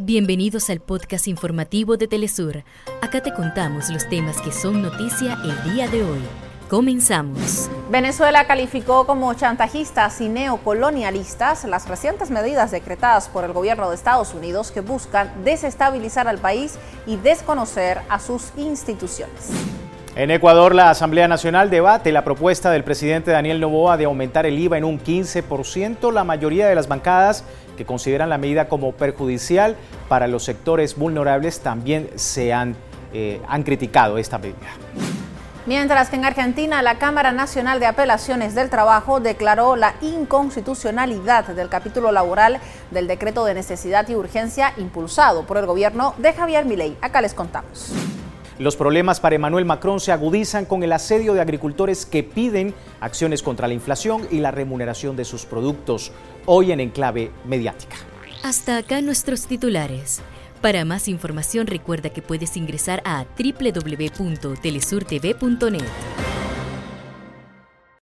Bienvenidos al podcast informativo de Telesur. Acá te contamos los temas que son noticia el día de hoy. Comenzamos. Venezuela calificó como chantajistas y neocolonialistas las recientes medidas decretadas por el gobierno de Estados Unidos que buscan desestabilizar al país y desconocer a sus instituciones. En Ecuador, la Asamblea Nacional debate la propuesta del presidente Daniel Novoa de aumentar el IVA en un 15%. La mayoría de las bancadas que consideran la medida como perjudicial para los sectores vulnerables también se han, eh, han criticado esta medida. Mientras que en Argentina la Cámara Nacional de Apelaciones del Trabajo declaró la inconstitucionalidad del capítulo laboral del decreto de necesidad y urgencia impulsado por el gobierno de Javier Milei. Acá les contamos. Los problemas para Emmanuel Macron se agudizan con el asedio de agricultores que piden acciones contra la inflación y la remuneración de sus productos, hoy en enclave mediática. Hasta acá nuestros titulares. Para más información recuerda que puedes ingresar a www.telesurtv.net.